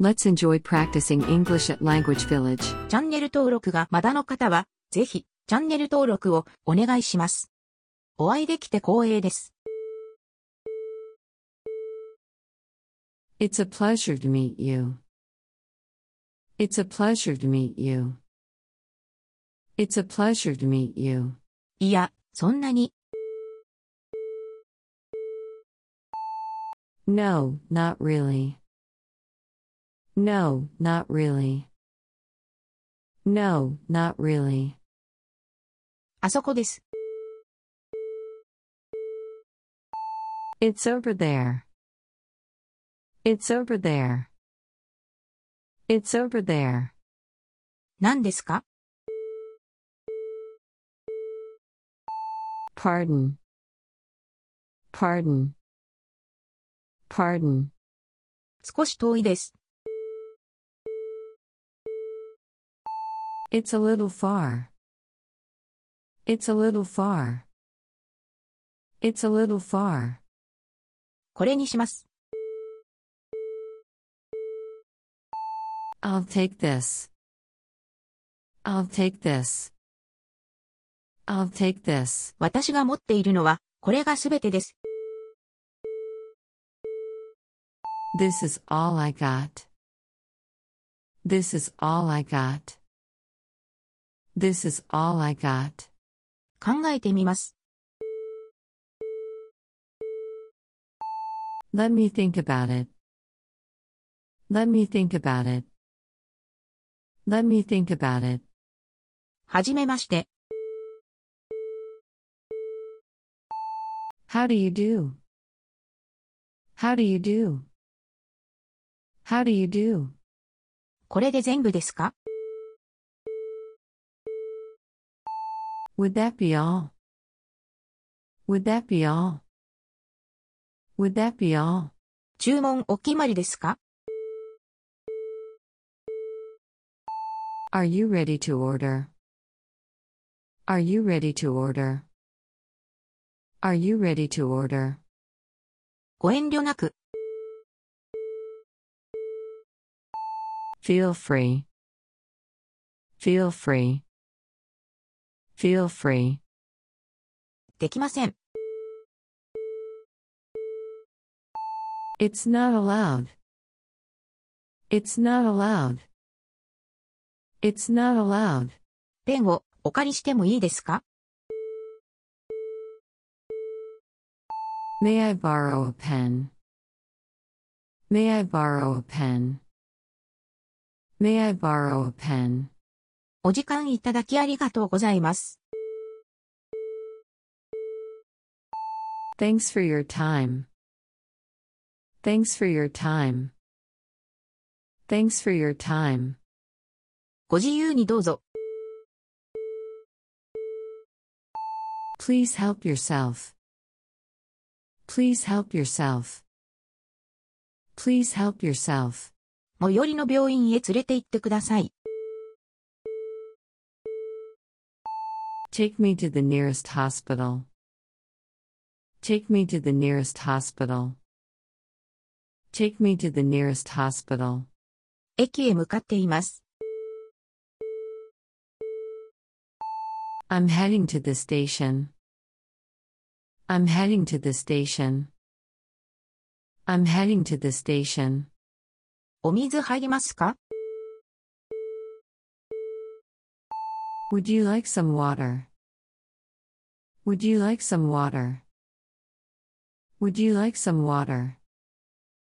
Let's enjoy practicing English at Language Village. チャンネル登録がまだの方は、ぜひ、チャンネル登録をお願いします。お会いできて光栄です。It's a pleasure to meet you. It's a pleasure to meet you. It's a pleasure to meet you. いや、そんなに、No, not really. No, not really. No, not really. あそこです。 It's over there. It's over there. It's over there. 何ですか Pardon. Pardon. Pardon. 少し遠いです。 It's a little far. It's a little far. It's a little far. これにします。 I'll take this. I'll take this. I'll take this. 私が持っているのは、これがすべてです。 This is all I got. This is all I got. This is all I got. 考えてみます。Let me think about it. Let me think about it. Let me think about it. はじめまして。How do you do? How do you do? How do you do? これで全部ですか Would that be all? Would that be all? Would that be all? 注文お決まりですか Are you ready to order? Are you ready to order? Are you ready to order? ご遠慮なく、 Feel free. Feel free. Feel free. できません。 It's not allowed. It's not allowed. It's not allowed. ペンをお借りしてもいいですか May I borrow a pen? May I borrow a pen? May I borrow a pen? お時間いただきありがとうございます。Thanks for your time. Thanks for your time. Thanks for your time. ご自由にどうぞ。Please help yourself. Please help yourself. Please help yourself. 最寄りの病院へ連れて行ってください。Take me to the nearest hospital. Take me to the nearest hospital. Take me to the nearest hospital. 駅へ向かっています。 I'm heading to the station. I'm heading to the station. I'm heading to the station. お水入りますか Would you like some water? Would you like some water? Would you like some water?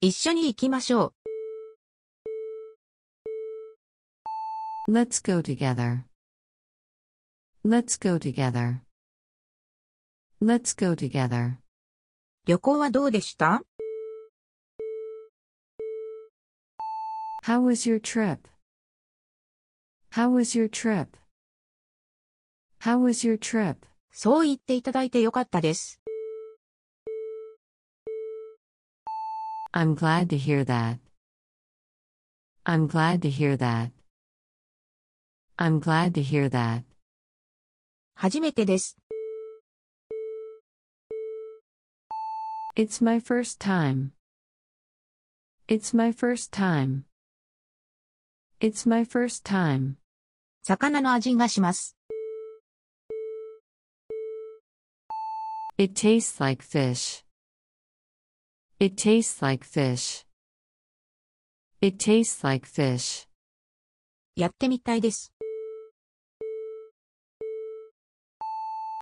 一緒に行きましょう。 Let's go together. Let's go together. Let's go together. 旅行はどうでした How was your trip? How was your trip? How was your trip? そう言っていただいてよかったです。 I'm glad to hear that. I'm glad to hear that. I'm glad to hear that. 初めてです。 It's my first time. It's my first time. It's my first time. 魚の味がします。 It tastes like fish. It tastes like fish. It tastes like fish. やってみたいです。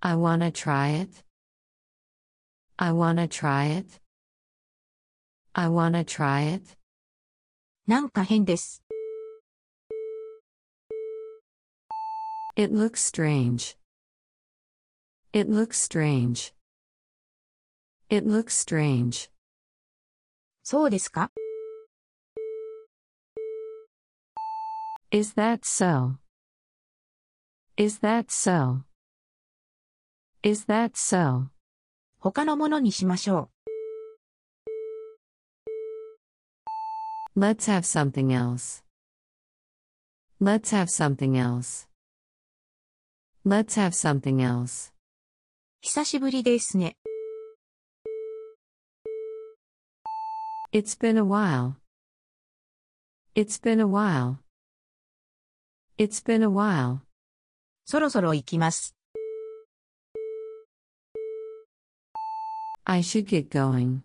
I wanna try it. I wanna try it. I wanna try it. なんか変です。 It looks strange. It looks strange. It looks strange. そうですか Is that so? Is that so? Is that so? 他のものにしましょ Let's have something else. Let's have something else. Let's have something else. う。久しぶりですね。 It's been a while. It's been a while. It's been a while. そろそろ行きます。 I should get going.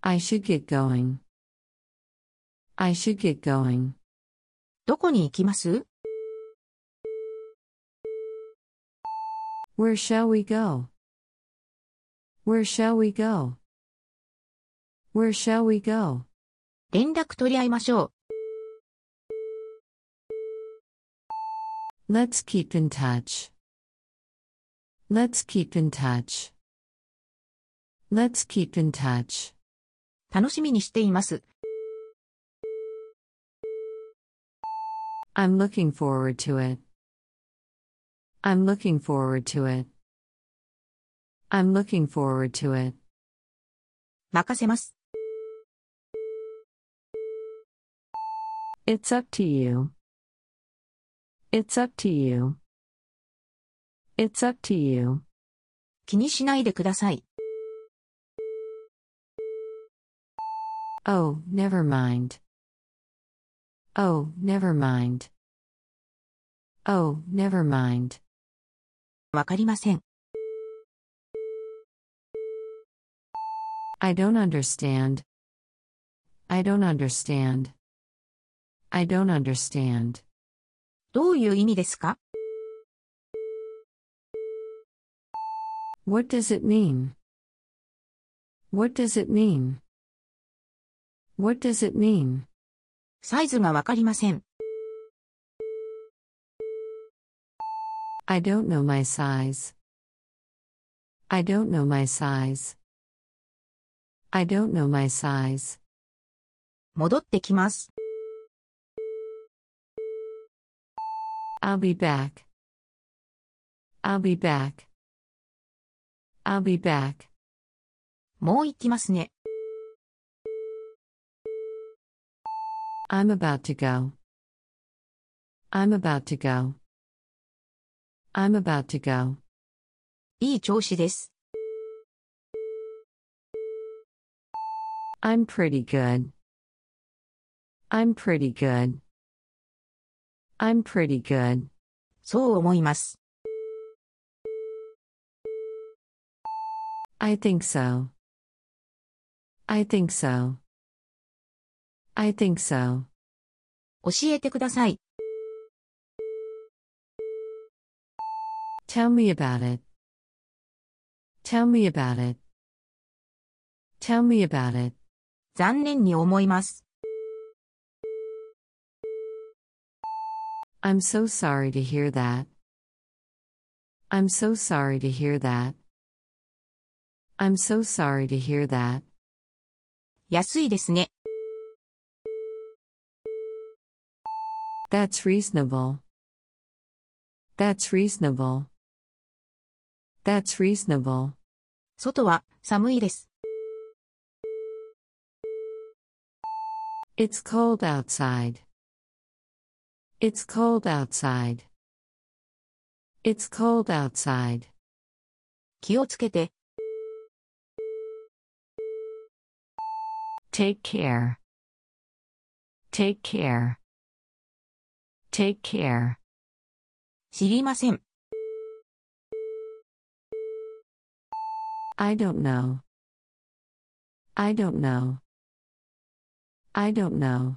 I should get going. I should get going. どこに行きます Where shall we go? Where shall we go? Where shall we go? 連絡取り合いましょう。 Let's keep in touch. Let's keep in touch. Let's keep in touch. 楽しみにしています。 I'm looking forward to it. I'm looking forward to it. I'm looking forward to it. 任せます。 It's up to you. It's up to you. It's up to you. 気にしないでください。 Oh, never mind. Oh, never mind. Oh, never mind. わかりません。 I don't understand. I don't understand. I don't understand. どういう意味ですか What does it mean? What does it mean? What does it mean? サイズがわかりません。 I don't know my size. I don't know my size. I don't know my size. 戻ってきます。 I'll be back. I'll be back. I'll be back. もう行きますね。 I'm about to go. I'm about to go. I'm about to go. いい調子です。 I'm pretty good. I'm pretty good. I'm pretty good. そう思います。I think so. I think so. I think so. 教えてください。Tell me about it. Tell me about it. Tell me about it. 残念に思います。I'm so sorry to hear that. I'm so sorry to hear that. I'm so sorry to hear that. 安いですね。 That's reasonable. That's reasonable. That's reasonable. 外は寒いです。 It's cold outside. It's cold outside. It's cold outside. 気をつけて。Take care. Take care. Take care. 知りません。I don't know. I don't know. I don't know.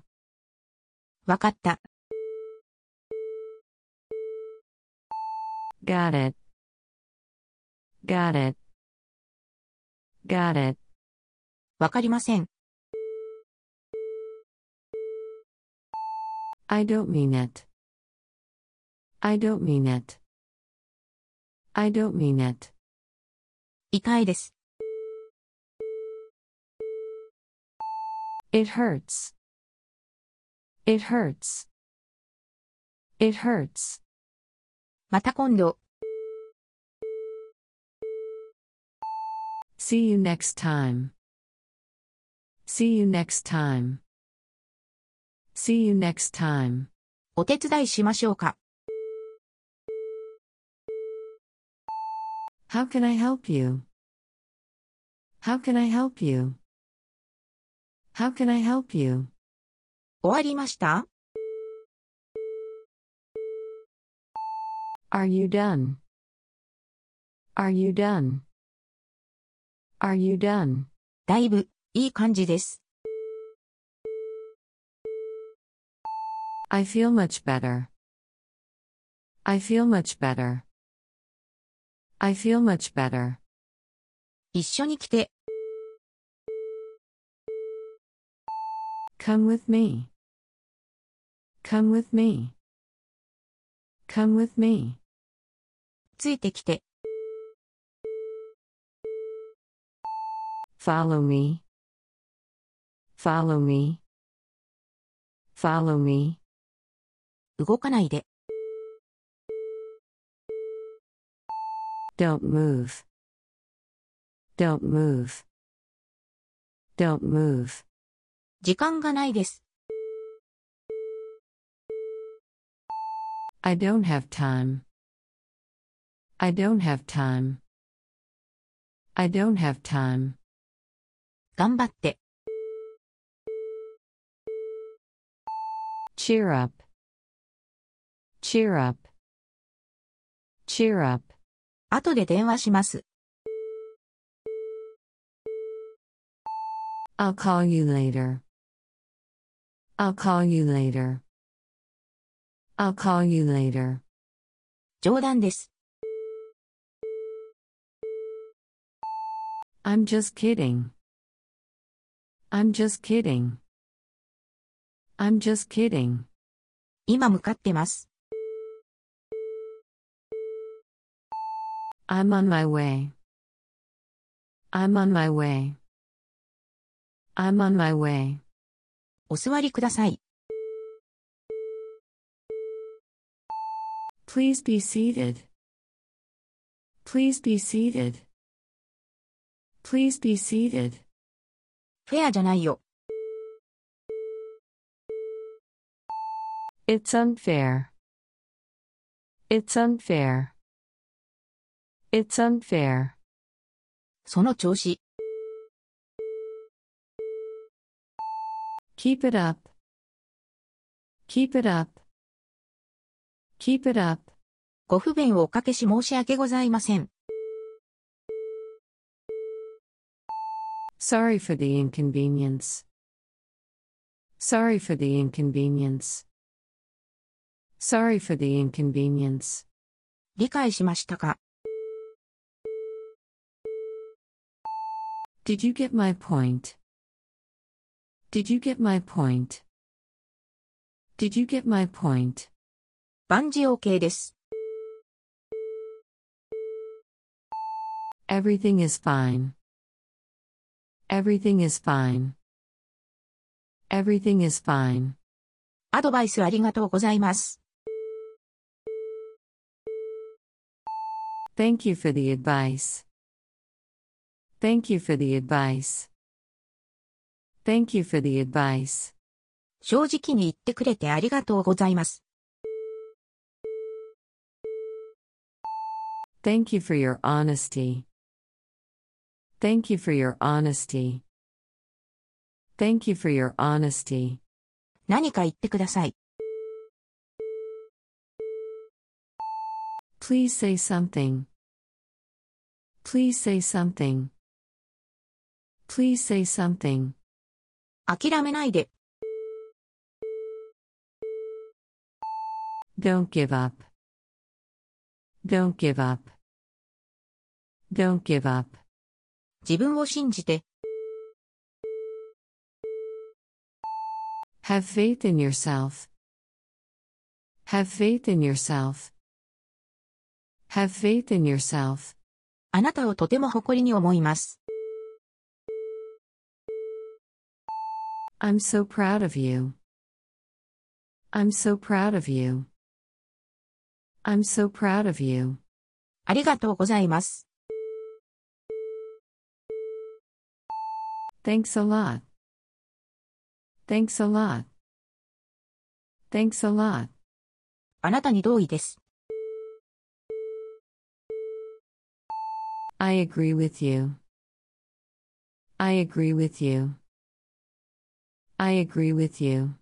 わかった。Got it. Got it. Got it. わかりません。I don't mean it. I don't mean it. I don't mean it. 痛いです。It hurts. It hurts. It hurts. また今度。See you next time. See you next time. See you next time. お手伝いしましょうか。How can I help you? How can I help you? How can I help you? 終わりました Are you done? Are you done? Are you done? だいぶ、いい感じです。 I feel much better. I feel much better. I feel much better. 一緒に来て、 Come with me. Come with me. Come with me. ついてきて、Follow me. Follow me. Follow me. 動かないで、Don't move. Don't move. Don't move. 時間がないです。I don't have time. I don't have time. I don't have time. 頑張って、 Cheer up. Cheer up. Cheer up. 後で電話します。 I'll call you later. I'll call you later. I'll call you later. 冗談です。 I'm just kidding. I'm just kidding. I'm just kidding. 今向かってます。 I'm on my way. I'm on my way. I'm on my way. お座りください。 Please be seated. Please be seated. Please be seated. フェアじゃないよ。It's unfair. It's unfair. It's unfair. その調子。Keep it up. Keep it up. Keep it up. ご不便をおかけし申し訳ございません。Sorry for the inconvenience. Sorry for the inconvenience. Sorry for the inconvenience. 理解しましたか Did you get my point? Did you get my point? Did you get my point? 万事 OK です。 Everything is fine. Everything is fine. Everything is fine. アドバイスありがとうございます。 Thank you for the advice. Thank you for the advice. Thank you for the advice. 正直に言ってくれてありがとうございます。 Thank you for your honesty. Thank you for your honesty. Thank you for your honesty. 何か言ってください。 Please say something. Please say something. Please say something. 諦めないで。 Don't give up. Don't give up. Don't give up. 自分を信じて。Have faith in yourself. Have faith in yourself. Have faith in yourself. あなたをとても誇りに思います。I'm so proud of you. I'm so proud of you. I'm so proud of you. ありがとうございます。Thanks a lot. Thanks a lot. Thanks a lot. あなたに同意です。 I agree with you. I agree with you. I agree with you.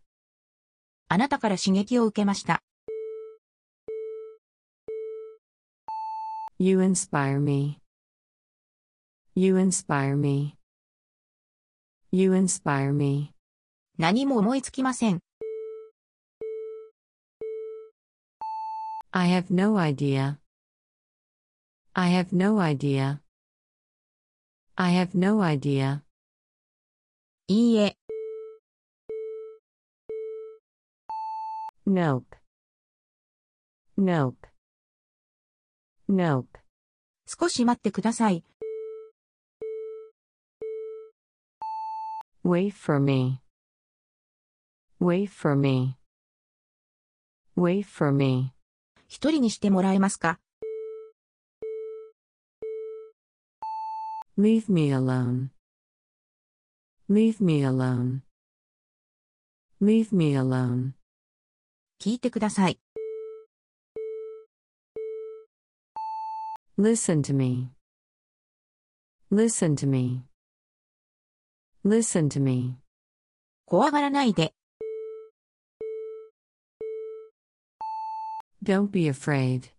あなたから刺激を受けました。 You inspire me. You inspire me. You inspire me. 何も思いつきません。I have no idea. I have no idea. I have no idea. いいえ、Nope. Nope. Nope. 少し待ってください。Wait for me. Wait for me. Wait for me. 一人にしてもらえますか Leave me alone. Leave me alone. Leave me alone. 聞いてください。 Listen to me. Listen to me. Listen to me. 怖がらないで。 Don't be afraid.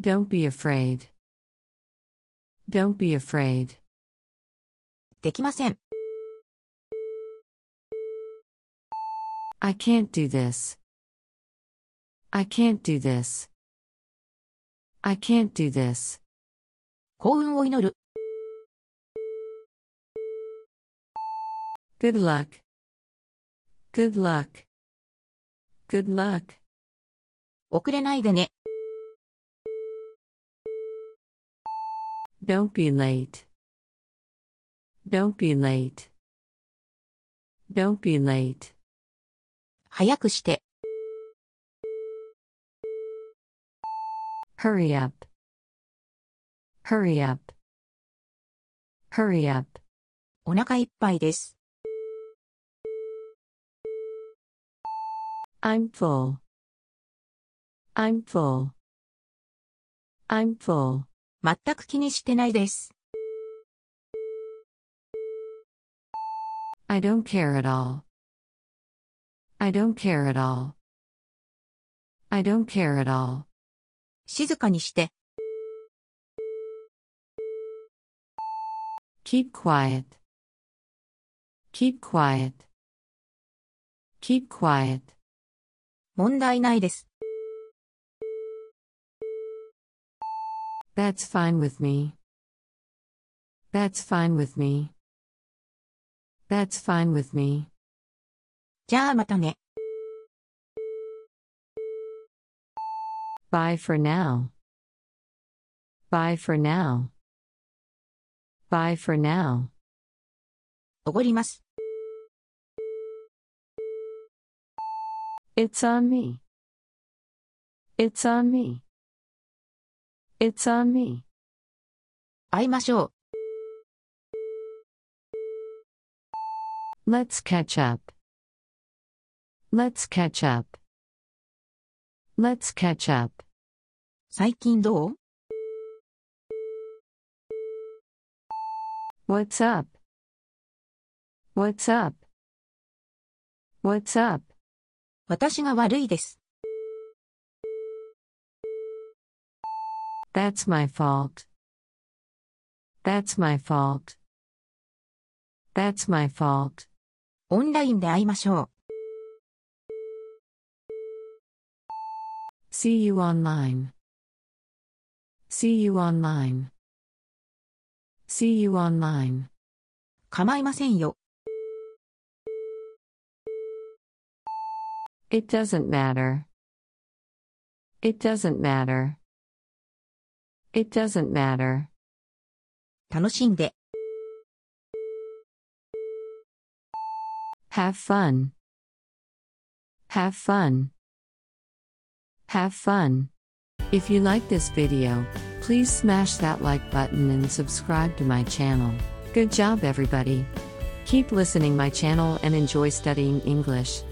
Don't be afraid. Don't be afraid. できません。 I can't do this. I can't do this. I can't do this. 幸運を祈る。 Good luck. Good luck. Good luck. 遅れないでね。Don't be late. Don't be late. Don't be late. 早くして。Hurry up. Hurry up. Hurry up. お腹いっぱいです。I'm full. I'm full. I'm full. 全く気にしてないです。I don't care at all. I don't care at all. I don't care at all. 静かにして。Keep quiet. Keep quiet. Keep quiet. 問題ないです。 That's fine with me. That's fine with me. That's fine with me. じゃあまたね。 Bye for now. Bye for now. Bye for now. おごります。 It's on me. It's on me. It's on me. 会いましょう。 Let's catch up. Let's catch up. Let's catch up. 最近どう What's up? What's up? What's up? 私が悪いです。That's my fault. That's my fault. That's my fault. オンラインで会いましょう。See you online. See you online. See you online. 構いませんよ。It doesn't matter. It doesn't matter. It doesn't matter. 楽しんで。 Have fun. Have fun. Have fun. If you like this video, please smash that like button and subscribe to my channel. Good job everybody. Keep listening my channel and enjoy studying English.